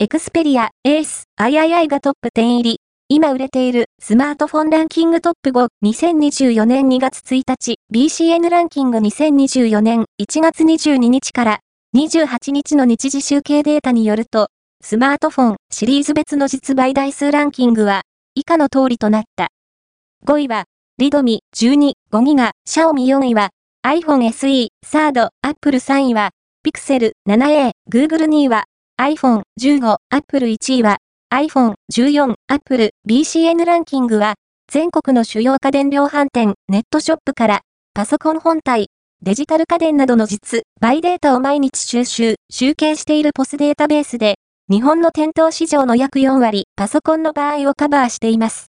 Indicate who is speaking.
Speaker 1: Xperia、Ace、III がトップ10入り。今売れているスマートフォンランキングトップ5、2024年2月1日、BCN ランキング2024年1月22日から28日の日次集計データによると、スマートフォンシリーズ別の実売台数ランキングは以下の通りとなった。5位は、 Redmi 12、5ギガ、シャオミ4位は、iPhone SE、サード、Apple 3位は、Pixel 7a、Google 2位は、iPhone 15、Apple 1位は iPhone 14、Apple BCN ランキングは全国の主要家電量販店、ネットショップからパソコン本体、デジタル家電などの実、売データを毎日収集、集計しているポスデータベースで日本の店頭市場の約4割パソコンの場合をカバーしています。